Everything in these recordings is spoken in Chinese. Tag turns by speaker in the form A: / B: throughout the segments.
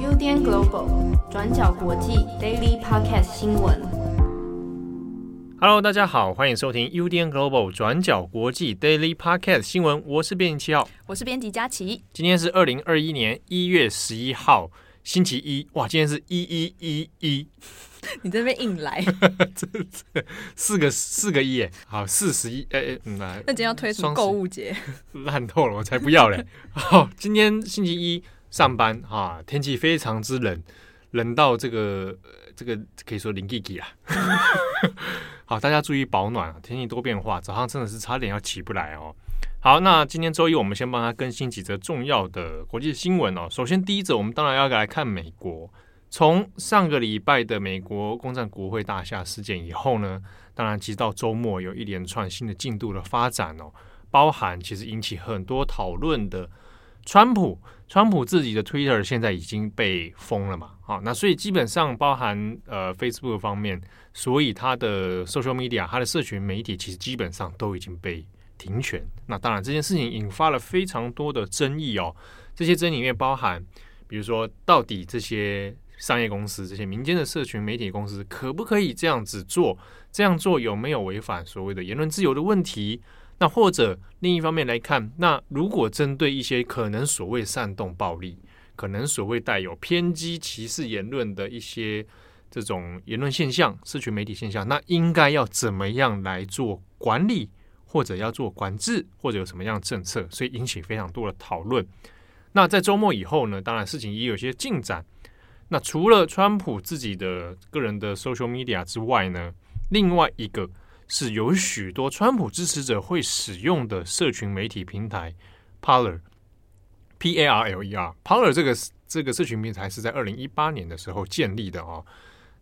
A: UDN Global 转角国际 Daily Podcast 新闻。
B: Hello，大家好，欢迎收听 UDN Global 转角国际 Daily Podcast 新闻。我是编辑七号，
C: 我是编辑佳琪。
B: 今天是二零二一年一月十一号，星期一。哇，今天是一一一一。
C: 你这边硬来，
B: 这这四个四个一耶，好四十一哎哎，嗯，那
C: 今天要推出购物节，
B: 烂透了，我才不要嘞！好，今天星期一上班啊，天气非常之冷，冷到这个这个可以说零 G G 啊。好，大家注意保暖，天气多变化，早上真的是差点要起不来哦。好，那今天周一，我们先帮他更新几则重要的国际新闻哦。首先第一则，我们当然要来看美国。从上个礼拜的美国攻占国会大厦事件以后呢，当然，其实到周末有一连串新的进度的发展哦，包含其实引起很多讨论的川普，川普自己的 Twitter 现在已经被封了嘛，好，那所以基本上包含呃 Facebook 方面，所以他的 social media，他的社群媒体其实基本上都已经被停权。那当然，这件事情引发了非常多的争议哦，这些争议里面包含，比如说到底这些。商业公司这些民间的社群媒体公司可不可以这样子做？这样做有没有违反所谓的言论自由的问题？那或者另一方面来看，那如果针对一些可能所谓煽动暴力、可能所谓带有偏激歧视言论的一些这种言论现象、社群媒体现象，那应该要怎么样来做管理，或者要做管制，或者有什么样的政策？所以引起非常多的讨论。那在周末以后呢？当然事情也有些进展。那除了川普自己的个人的 social media 之外呢，另外一个是有许多川普支持者会使用的社群媒体平台 Parler，P A R L E R，Parler 这个这个社群平台是在二零一八年的时候建立的哦。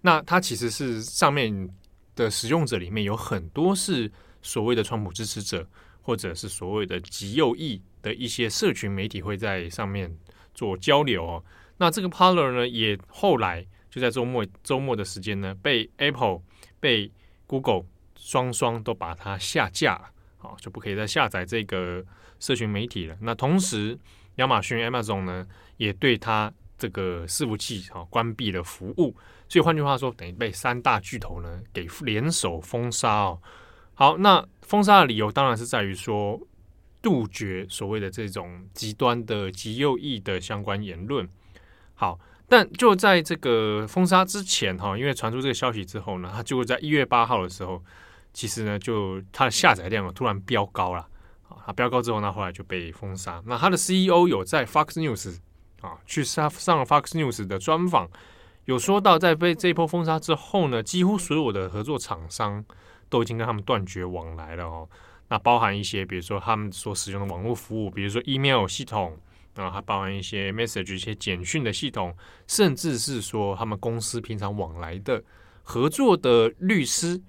B: 那它其实是上面的使用者里面有很多是所谓的川普支持者，或者是所谓的极右翼的一些社群媒体会在上面做交流哦。那这个 Parler 呢，也后来就在周末周末的时间呢，被 Apple、被 Google 双双都把它下架，好，就不可以再下载这个社群媒体了。那同时，亚马逊 Amazon 呢，也对它这个伺服器啊关闭了服务。所以换句话说，等于被三大巨头呢给联手封杀哦。好，那封杀的理由当然是在于说，杜绝所谓的这种极端的极右翼的相关言论。好，但就在这个封杀之前哈，因为传出这个消息之后呢，它就会在一月八号的时候，其实呢，就它的下载量突然飙高了啊，它飙高之后呢，后来就被封杀。那它的 CEO 有在 Fox News 啊去上上 Fox News 的专访，有说到在被这一波封杀之后呢，几乎所有的合作厂商都已经跟他们断绝往来了哦。那包含一些，比如说他们所使用的网络服务，比如说 email 系统。啊，还包含一些 message、一些简讯的系统，甚至是说他们公司平常往来的合作的律师，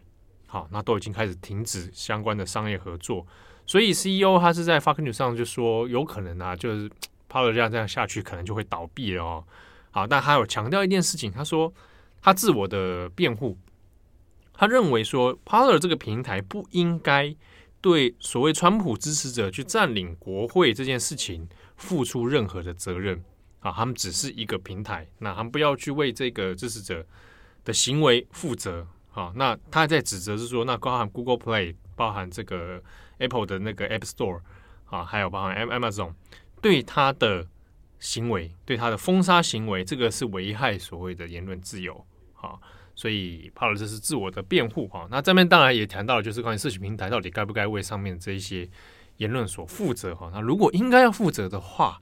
B: 好，那都已经开始停止相关的商业合作。所以 CEO 他是在 Fox News 上就说，有可能啊，就是 Parler 这样这样下去，可能就会倒闭了哦。好，但他有强调一件事情，他说他自我的辩护，他认为说 Parler 这个平台不应该对所谓川普支持者去占领国会这件事情。付出任何的责任啊，他们只是一个平台，那他们不要去为这个支持者的行为负责啊。那他在指责是说，那包含 Google Play，包含这个 Apple 的那个 App Store 啊，还有包含 Amazon 对他的行为，对他的封杀行为，这个是危害所谓的言论自由啊。所以 Parler 这是自我的辩护哈。那这边当然也谈到了，就是关于社群平台到底该不该为上面这一些。言论所负责哈，那如果应该要负责的话，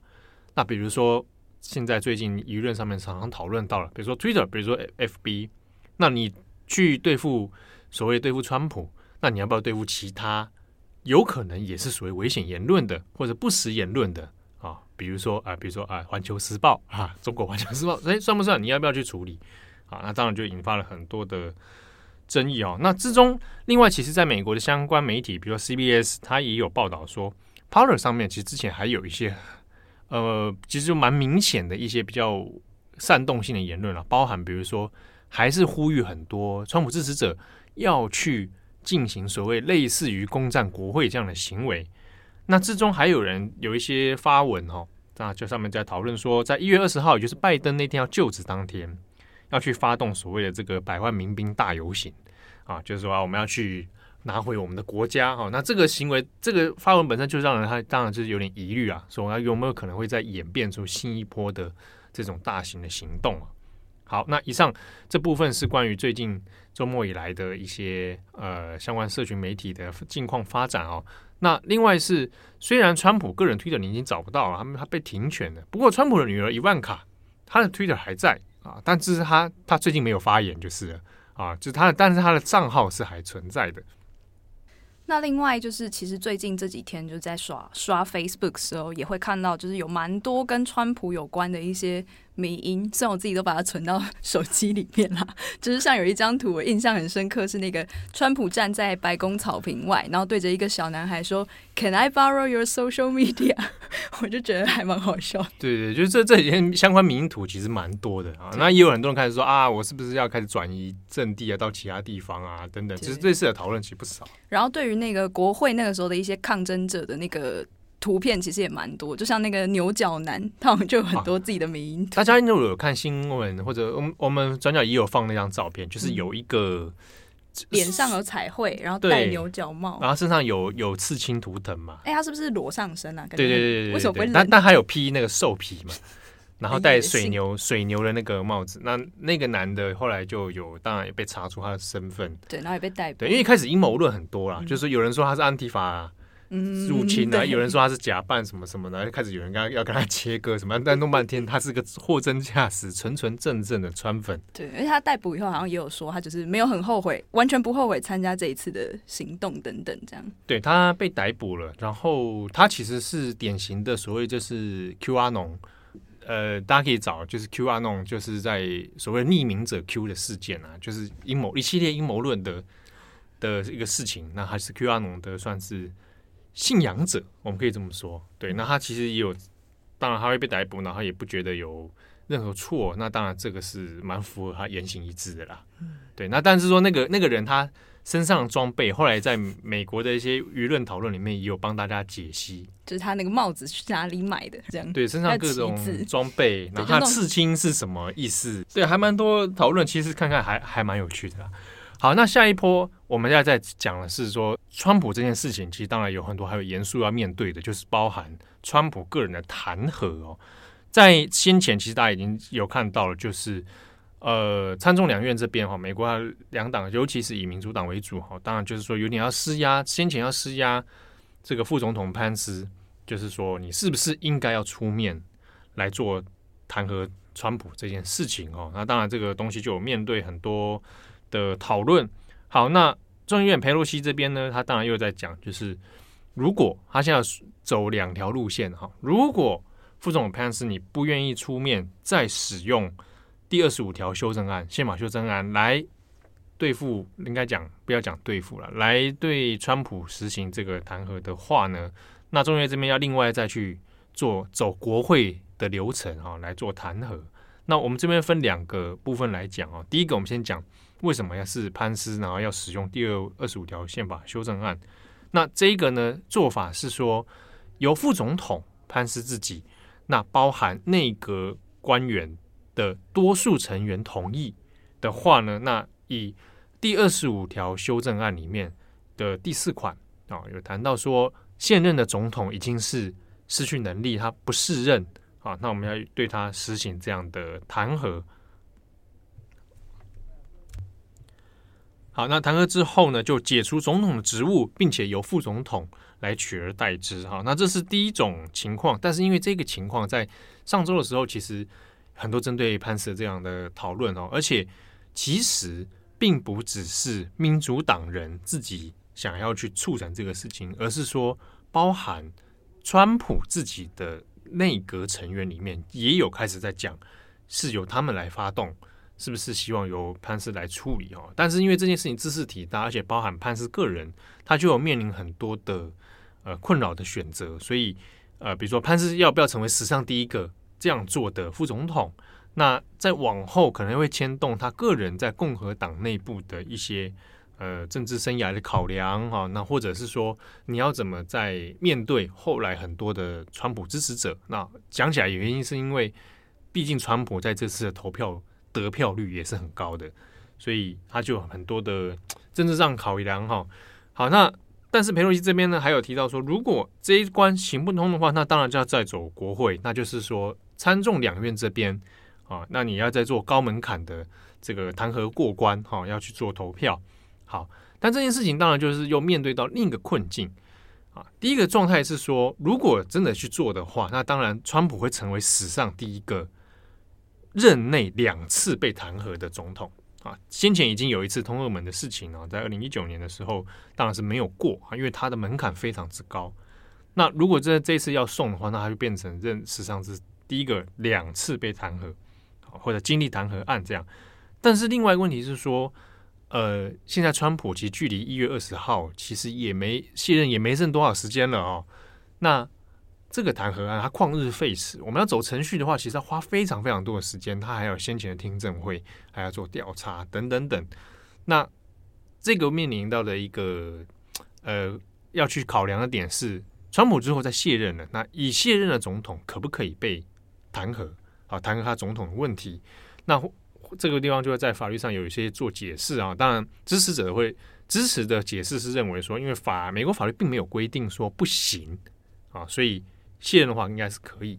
B: 那比如说现在最近舆论上面常常讨论到了，比如说 Twitter，比如说 FB，那你去对付所谓对付川普，那你要不要对付其他有可能也是属于危险言论的或者不实言论的啊？比如说啊，比如说啊，环球时报啊，中国环球时报，诶，算不算？你要不要去处理？啊，那当然就引发了很多的。争议哦，那之中，另外，其实在美国的相关媒体，比如说 CBS，它也有报道说，Parler 上面其实之前还有一些，呃，其实就蛮明显的一些比较煽动性的言论了，包含比如说，还是呼吁很多川普支持者要去进行所谓类似于攻占国会这样的行为。那之中还有人有一些发文哦，那就上面在讨论说，在一月二十号，也就是拜登那天要就职当天，要去发动所谓的这个百万民兵大游行啊，就是说啊，我们要去拿回我们的国家哈。那这个行为，这个发文本身就让人他当然就是有点疑虑啊，说有没有可能会再演变出新一波的这种大型的行动啊？好，那以上这部分是关于最近周末以来的一些呃相关社群媒体的近况发展哦。那另外是，虽然川普个人推特你已经找不到了，他们他被停权了。不过川普的女儿伊万卡，她的推特还在啊，但是他他最近没有发言就是了啊，就是他，但是他的账号是还存在的。
C: 那另外就是，其实最近这几天就在刷刷 Facebook 的时候，也会看到就是有蛮多跟川普有关的一些。迷音，虽然我自己都把它存到手机里面啦，就是像有一张图，我印象很深刻，是那个川普站在白宫草坪外，然后对着一个小男孩说：“Can I borrow your social media？” 我就觉得还蛮好笑。
B: 对对，就是这这几天相关迷音图其实蛮多的啊。那也有很多人开始说啊，我是不是要开始转移阵地啊，到其他地方啊，等等，其实类似的讨论其实不少。
C: 然后对于那个国会那个时候的一些抗争者的那个。图片其实也蛮多，就像那个牛角男，他好像就有很多自己的名音。
B: 大家如果有看新闻，或者我们我们转角也有放那张照片，就是有一个
C: 脸上有彩绘，然后戴牛角帽，
B: 然后身上有有刺青图腾嘛。
C: 哎、欸，他是不是裸上身啊？
B: 对对对对，
C: 为什么不会？
B: 但但还有披那个兽皮嘛，然后戴水牛水牛的那个帽子。那那个男的后来就有，当然也被查出他的身份，
C: 对，然后也被逮捕。
B: 对，因为一开始阴谋论很多啦，嗯、就是有人说他是安提法。入侵啊！有人说他是假扮什么什么的，开始有人跟他要跟他切割什么，但弄半天他是个货真价实、纯纯正正的川粉。
C: 对，而且他逮捕以后好像也有说，他就是没有很后悔，完全不后悔参加这一次的行动等等这样。
B: 对，他被逮捕了，然后他其实是典型的所谓就是 Q 阿农，呃，大家可以找就是 Q 阿农，就是在所谓匿名者 Q 的事件啊，就是阴谋一系列阴谋论的的一个事情，那还是 Q 阿农的算是。信仰者，我们可以这么说，对。那他其实也有，当然他会被逮捕，然后也不觉得有任何错。那当然这个是蛮符合他言行一致的啦，对。那但是说那个那个人他身上的装备，后来在美国的一些舆论讨论里面也有帮大家解析，
C: 就是他那个帽子去哪里买的，这样
B: 对，身上各种装备，然后他刺青是什么意思？对，还蛮多讨论，其实看看还还蛮有趣的啦。好，那下一波我们要再讲的是说，川普这件事情，其实当然有很多还有严肃要面对的，就是包含川普个人的弹劾哦。在先前，其实大家已经有看到了，就是呃，参众两院这边哈，美国两党，尤其是以民主党为主哈，当然就是说有点要施压，先前要施压这个副总统潘斯，就是说你是不是应该要出面来做弹劾川普这件事情哦。那当然这个东西就有面对很多。的讨论好，那众议院裴洛西这边呢，他当然又在讲，就是如果他现在走两条路线哈，如果副总统潘斯你不愿意出面再使用第二十五条修正案、宪法修正案来对付，应该讲不要讲对付了，来对川普实行这个弹劾的话呢，那众议院这边要另外再去做走国会的流程哈，来做弹劾。那我们这边分两个部分来讲啊，第一个我们先讲。为什么要是潘斯，然后要使用第二二十五条宪法修正案？那这一个呢，做法是说，由副总统潘斯自己，那包含内阁官员的多数成员同意的话呢，那以第二十五条修正案里面的第四款啊，有谈到说，现任的总统已经是失去能力，他不适任啊，那我们要对他实行这样的弹劾。好，那弹劾之后呢，就解除总统的职务，并且由副总统来取而代之。哈，那这是第一种情况。但是因为这个情况在上周的时候，其实很多针对潘斯这样的讨论哦，而且其实并不只是民主党人自己想要去促成这个事情，而是说包含川普自己的内阁成员里面也有开始在讲，是由他们来发动。是不是希望由潘斯来处理哦？但是因为这件事情兹事体大，而且包含潘斯个人，他就有面临很多的呃困扰的选择。所以呃，比如说潘斯要不要成为史上第一个这样做的副总统？那在往后可能会牵动他个人在共和党内部的一些呃政治生涯的考量哈，那或者是说你要怎么在面对后来很多的川普支持者？那讲起来原因是因为，毕竟川普在这次的投票得票率也是很高的，所以他就很多的政治上考量哈。好，那但是裴洛西这边呢，还有提到说，如果这一关行不通的话，那当然就要再走国会，那就是说参众两院这边啊，那你要再做高门槛的这个弹劾过关哈，要去做投票。好，但这件事情当然就是又面对到另一个困境啊。第一个状态是说，如果真的去做的话，那当然川普会成为史上第一个任内两次被弹劾的总统。啊，先前已经有一次通俄门的事情啊，在二零一九年的时候，当然是没有过啊，因为它的门槛非常之高。那如果这这次要送的话，那它就变成任史上是第一个两次被弹劾，或者经历弹劾案这样。但是另外一个问题是说，呃，现在川普其实距离一月二十号其实也没卸任也没剩多少时间了哦。那这个弹劾案，它旷日费时。我们要走程序的话，其实要花非常非常多的时间。它还有先前的听证会，还要做调查等等等。那这个面临到的一个呃要去考量的点是，川普之后再卸任了，那已卸任的总统可不可以被弹劾？啊，弹劾他总统的问题。那这个地方就会在法律上有一些做解释啊。当然，支持者会支持的解释是认为说，因为法美国法律并没有规定说不行啊，所以。卸任的话应该是可以，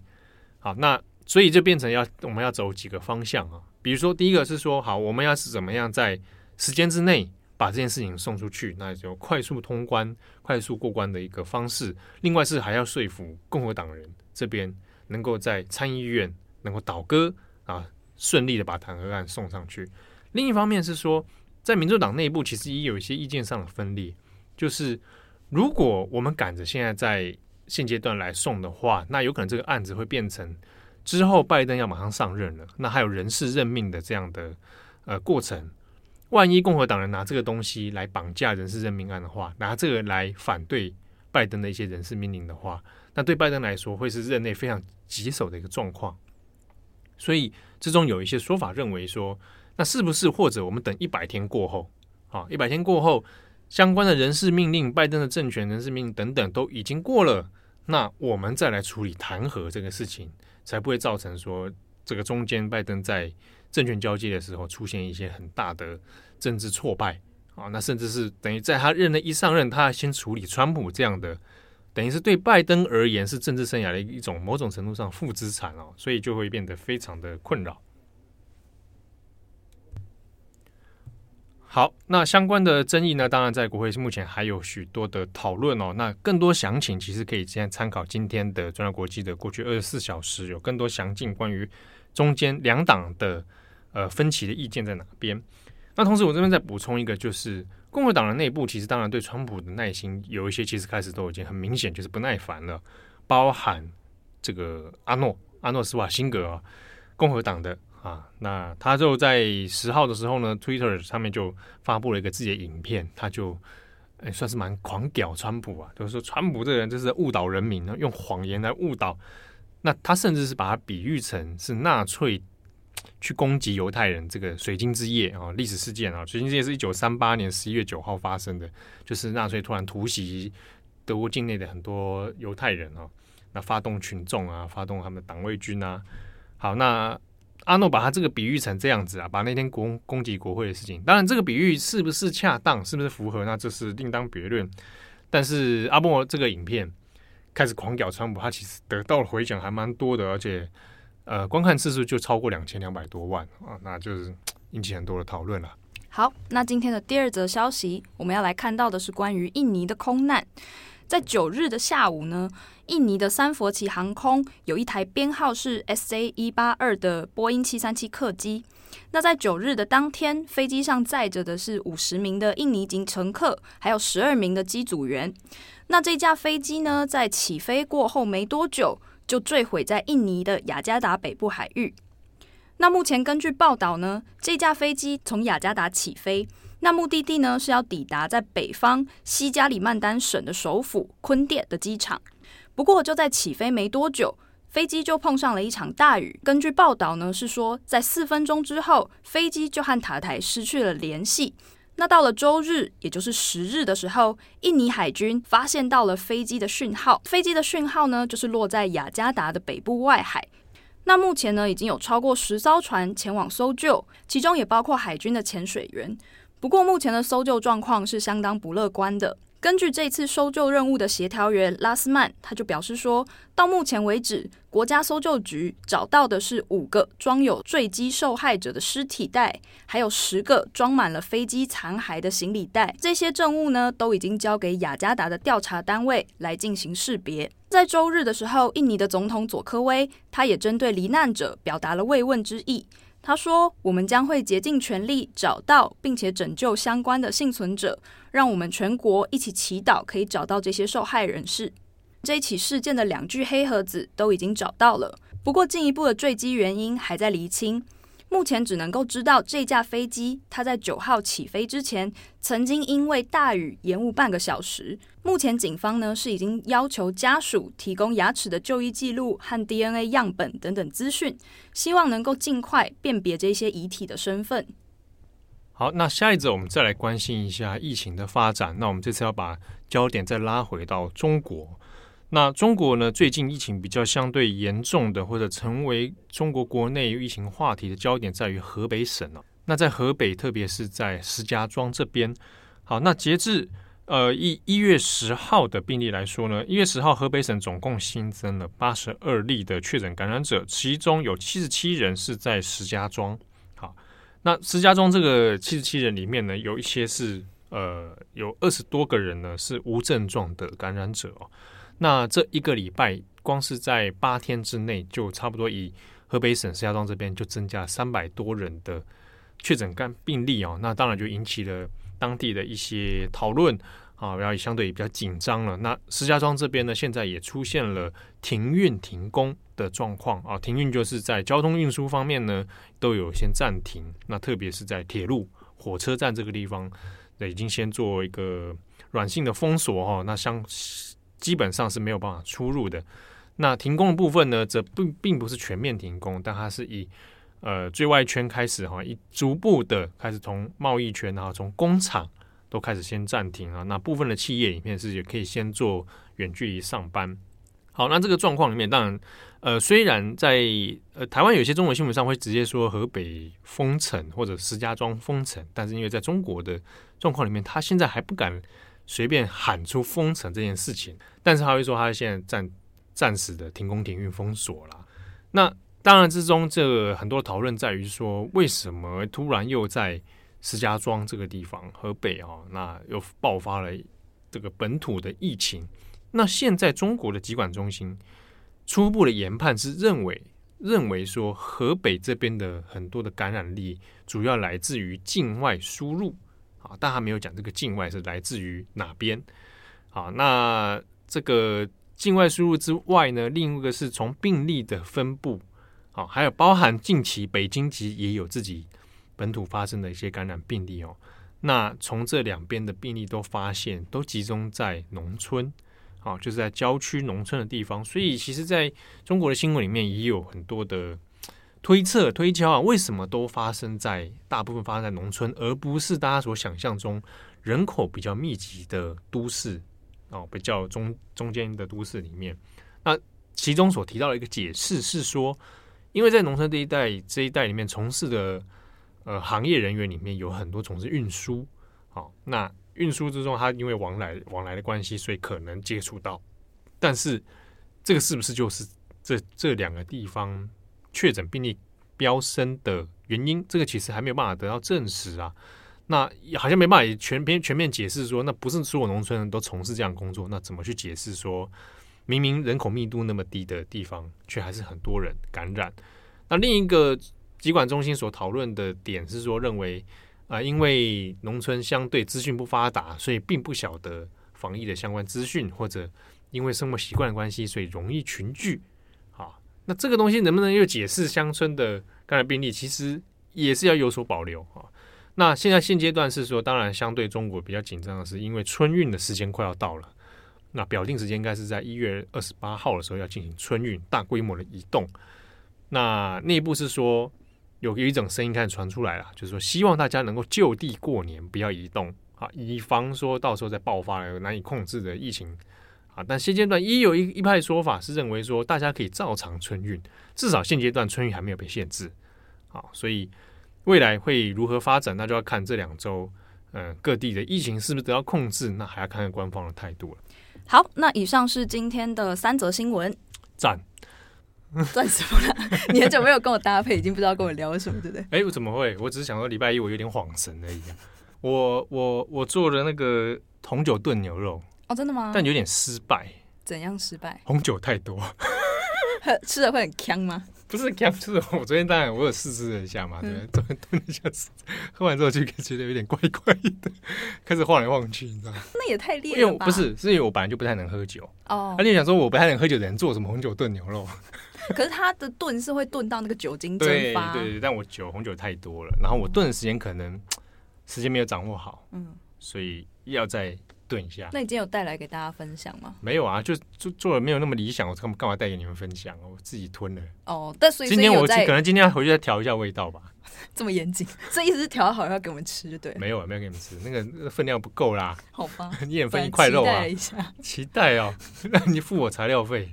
B: 好，那所以就变成要我们要走几个方向啊，比如说第一个是说，好，我们要是怎么样在时间之内把这件事情送出去，那就快速通关、快速过关的一个方式。另外是还要说服共和党人这边能够在参议院能够倒戈啊，顺利的把弹劾案送上去。另一方面是说，在民主党内部其实也有一些意见上的分裂，就是如果我们赶着现在在现阶段来送的话，那有可能这个案子会变成之后拜登要马上上任了，那还有人事任命的这样的呃过程。万一共和党人拿这个东西来绑架人事任命案的话，拿这个来反对拜登的一些人事命令的话，那对拜登来说会是任内非常棘手的一个状况。所以之中有一些说法认为说，那是不是或者我们等一百天过后啊，一百天过后。相关的人事命令，拜登的政权人事命令等等都已经过了，那我们再来处理弹劾这个事情，才不会造成说这个中间拜登在政权交接的时候出现一些很大的政治挫败啊，那甚至是等于在他任内一上任，他先处理川普这样的，等于是对拜登而言是政治生涯的一种某种程度上负资产哦，所以就会变得非常的困扰。好，那相关的争议呢？当然，在国会目前还有许多的讨论哦。那更多详情其实可以先参考今天的《中央国际》的过去二十四小时，有更多详尽关于中间两党的呃分歧的意见在哪边。那同时，我这边再补充一个，就是共和党的内部其实当然对川普的耐心有一些，其实开始都已经很明显就是不耐烦了，包含这个阿诺阿诺斯瓦辛格啊，共和党的。啊，那他就在十号的时候呢，Twitter 上面就发布了一个自己的影片，他就诶、算是蛮狂屌川普啊，就是说川普这个人就是误导人民呢，用谎言来误导。那他甚至是把它比喻成是纳粹去攻击犹太人这个水晶之夜啊，历史事件啊，水晶之夜是一九三八年十一月九号发生的，就是纳粹突然突袭德国境内的很多犹太人啊，那发动群众啊，发动他们的党卫军啊，好那。阿诺把他这个比喻成这样子啊，把那天攻攻击国会的事情，当然这个比喻是不是恰当，是不是符合，那这是另当别论。但是阿莫这个影片开始狂屌川普，他其实得到了回响还蛮多的，而且呃观看次数就超过两千两百多万啊，那就是 引起很多的讨论了。
C: 好，那今天的第二则消息，我们要来看到的是关于印尼的空难。在九日的下午呢，印尼的三佛齐航空有一台编号是 SA 一八二的波音七三七客机。那在九日的当天，飞机上载着的是五十名的印尼籍乘客，还有十二名的机组员。那这架飞机呢，在起飞过后没多久，就坠毁在印尼的雅加达北部海域。那目前根据报道呢，这架飞机从雅加达起飞。那目的地呢，是要抵达在北方西加里曼丹省的首府坤甸的机场。不过就在起飞没多久，飞机就碰上了一场大雨。根据报道呢，是说在四分钟之后，飞机就和塔台失去了联系。那到了周日，也就是十日的时候，印尼海军发现到了飞机的讯号，飞机的讯号呢，就是落在雅加达的北部外海。那目前呢，已经有超过十艘船前往搜救，其中也包括海军的潜水员。不过，目前的搜救状况是相当不乐观的。根据这次搜救任务的协调员拉斯曼，他就表示说，到目前为止，国家搜救局找到的是五个装有坠机受害者的尸体袋，还有十个装满了飞机残骸的行李袋。这些证物呢，都已经交给雅加达的调查单位来进行识别。在周日的时候，印尼的总统佐科威他也针对罹难者表达了慰问之意。他说：“我们将会竭尽全力找到并且拯救相关的幸存者，让我们全国一起祈祷，可以找到这些受害人士。这一起事件的两具黑盒子都已经找到了，不过进一步的坠机原因还在厘清。”目前只能够知道这架飞机，它在九号起飞之前，曾经因为大雨延误半个小时。目前警方呢是已经要求家属提供牙齿的就医记录和 DNA 样本等等资讯，希望能够尽快辨别这些遗体的身份。
B: 好，那下一则我们再来关心一下疫情的发展。那我们这次要把焦点再拉回到中国。那中国呢？最近疫情比较相对严重的，或者成为中国国内疫情话题的焦点，在于河北省哦。那在河北，特别是在石家庄这边。好，那截至呃一一月十号的病例来说呢，一月十号河北省总共新增了八十二例的确诊感染者，其中有七十七人是在石家庄。好，那石家庄这个七十七人里面呢，有一些是呃有二十多个人呢是无症状的感染者哦。那这一个礼拜，光是在八天之内，就差不多以河北省石家庄这边就增加三百多人的确诊干病例哦。那当然就引起了当地的一些讨论啊，然后也相对也比较紧张了。那石家庄这边呢，现在也出现了停运停工的状况啊。停运就是在交通运输方面呢，都有先暂停。那特别是在铁路、火车站这个地方，那已经先做一个软性的封锁哈。那相基本上是没有办法出入的。那停工的部分呢，则并并不是全面停工，但它是以呃最外圈开始哈，一逐步的开始从贸易圈，然后从工厂都开始先暂停啊。那部分的企业里面是也可以先做远距离上班。好，那这个状况里面，当然呃虽然在呃台湾有些中文新闻上会直接说河北封城或者石家庄封城，但是因为在中国的状况里面，他现在还不敢。随便喊出封城这件事情，但是他会说他现在暂暂时的停工停运封锁了。那当然之中，这个很多讨论在于说，为什么突然又在石家庄这个地方，河北啊，那又爆发了这个本土的疫情？那现在中国的疾管中心初步的研判是认为，认为说河北这边的很多的感染力主要来自于境外输入。啊，但他没有讲这个境外是来自于哪边。好，那这个境外输入之外呢，另一个是从病例的分布，好，还有包含近期北京籍也有自己本土发生的一些感染病例哦。那从这两边的病例都发现，都集中在农村，好，就是在郊区农村的地方。所以，其实在中国的新闻里面也有很多的。推测推敲啊，为什么都发生在大部分发生在农村，而不是大家所想象中人口比较密集的都市哦，比较中中间的都市里面？那其中所提到的一个解释是说，因为在农村这一带这一带里面从事的呃行业人员里面有很多从事运输，好，那运输之中他因为往来往来的关系，所以可能接触到，但是这个是不是就是这这两个地方？确诊病例飙升的原因，这个其实还没有办法得到证实啊。那好像没办法全篇全面解释说，那不是所有农村人都从事这样工作，那怎么去解释说，明明人口密度那么低的地方，却还是很多人感染？那另一个疾管中心所讨论的点是说，认为啊、因为农村相对资讯不发达，所以并不晓得防疫的相关资讯，或者因为生活习惯的关系，所以容易群聚。那这个东西能不能又解释乡村的感染病例？其实也是要有所保留啊。那现在现阶段是说，当然相对中国比较紧张的是，因为春运的时间快要到了。那表定时间应该是在一月二十八号的时候要进行春运，大规模的移动。那内部是说，有有一种声音开始传出来了，就是说希望大家能够就地过年，不要移动啊，以防说到时候再爆发了难以控制的疫情啊。但现阶段也有一一派说法是认为说大家可以照常春运，至少现阶段春运还没有被限制。好，所以未来会如何发展，那就要看这两周，嗯，各地的疫情是不是得到控制，那还要看看官方的态度了。
C: 好，那以上是今天的三则新闻。
B: 赞。
C: 赚什么了？你很久没有跟我搭配，已经不知道跟我聊什么，对不对？
B: 哎、欸，我怎么会？我只是想说礼拜一我有点恍神而已。我我我做了那个红酒炖牛肉
C: 哦，真的吗？
B: 但有点失败。
C: 怎样失败？
B: 红酒太多，
C: 吃了会很呛吗？
B: 不是呛，就是我昨天当然我有试吃了一下嘛，对，昨天炖了一下，喝完之后就觉得有点怪怪的，开始晃来晃去，你知道吗？
C: 那也太烈了吧？
B: 不是，是因为我本来就不太能喝酒
C: 哦。
B: 而且想说我不太能喝酒的人做什么红酒炖牛肉？
C: 可是它的炖是会炖到那个酒精蒸发，
B: 对对对，但我酒红酒太多了，然后我炖的时间可能时间没有掌握好，嗯，所以要再炖一下。
C: 那你今天有带来给大家分享吗？
B: 没有啊，就做做的没有那么理想，我干干嘛带给你们分享？我自己吞了。
C: 哦，但所以
B: 今天我可能今天要回去再调一下味道吧。
C: 这么严谨，这意思是调好要给我们吃就对。
B: 没有啊，没有给你们吃，那个那个分量不够啦。
C: 好吧，
B: 一人分一块肉啊。
C: 期待一下，
B: 期待哦，那你付我材料费。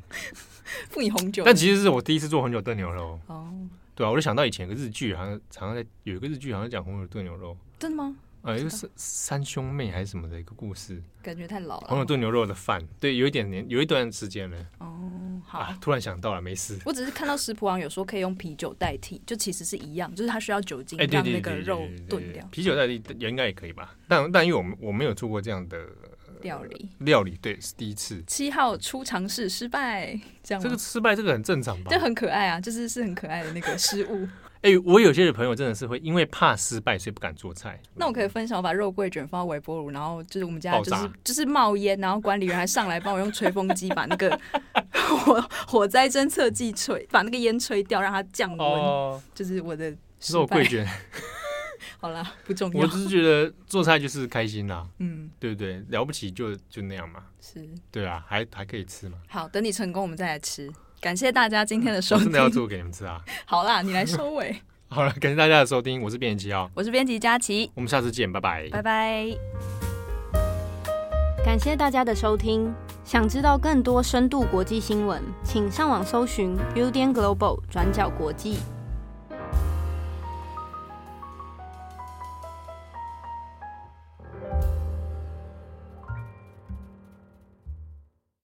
C: 付你红酒，
B: 但其实是我第一次做红酒炖牛肉
C: 哦。
B: 对啊，我就想到以前有个日剧，好像常常在有一个日剧，好像讲红酒炖牛肉。
C: 真的吗？
B: 呃，一个三三兄妹还是什么的一个故事，
C: 感觉太老了。
B: 红酒炖牛肉的饭，对，有一点年，有一段时间了。
C: 哦，好、
B: 啊，突然想到了，没事。
C: 我只是看到食谱上有说可以用啤酒代替，就其实是一样，就是它需要酒精让那个肉炖掉。
B: 啤酒代替也应该也可以吧？但但因为我们我没有做过这样的。
C: 料理
B: 料理对是第一次，
C: 七号初尝试失败，这样
B: 这个失败这个很正常吧？
C: 就很可爱啊，就是是很可爱的那个失误。
B: 哎、欸，我有些的朋友真的是会因为怕失败，所以不敢做菜。
C: 那我可以分享，我把肉桂卷放到微波炉，然后就是我们家就是就是冒烟，然后管理员还上来帮我用吹风机把那个 火火灾侦测器吹，把那个烟吹掉，让它降温。哦、就是我的
B: 肉桂卷。
C: 好啦，不重要。
B: 我只是觉得做菜就是开心啦，嗯，对不对？了不起就就那样嘛，
C: 是，
B: 对啊，还还可以吃嘛。
C: 好，等你成功，我们再来吃。感谢大家今天的收听，
B: 真的要做给你们吃啊！
C: 好啦，你来收尾。
B: 好了，感谢大家的收听，我是编辑七号，
C: 我是编辑佳琪，
B: 我们下次见，拜拜，
C: 拜拜。
A: 感谢大家的收听，想知道更多深度国际新闻，请上网搜寻 Udan Global 转角国际。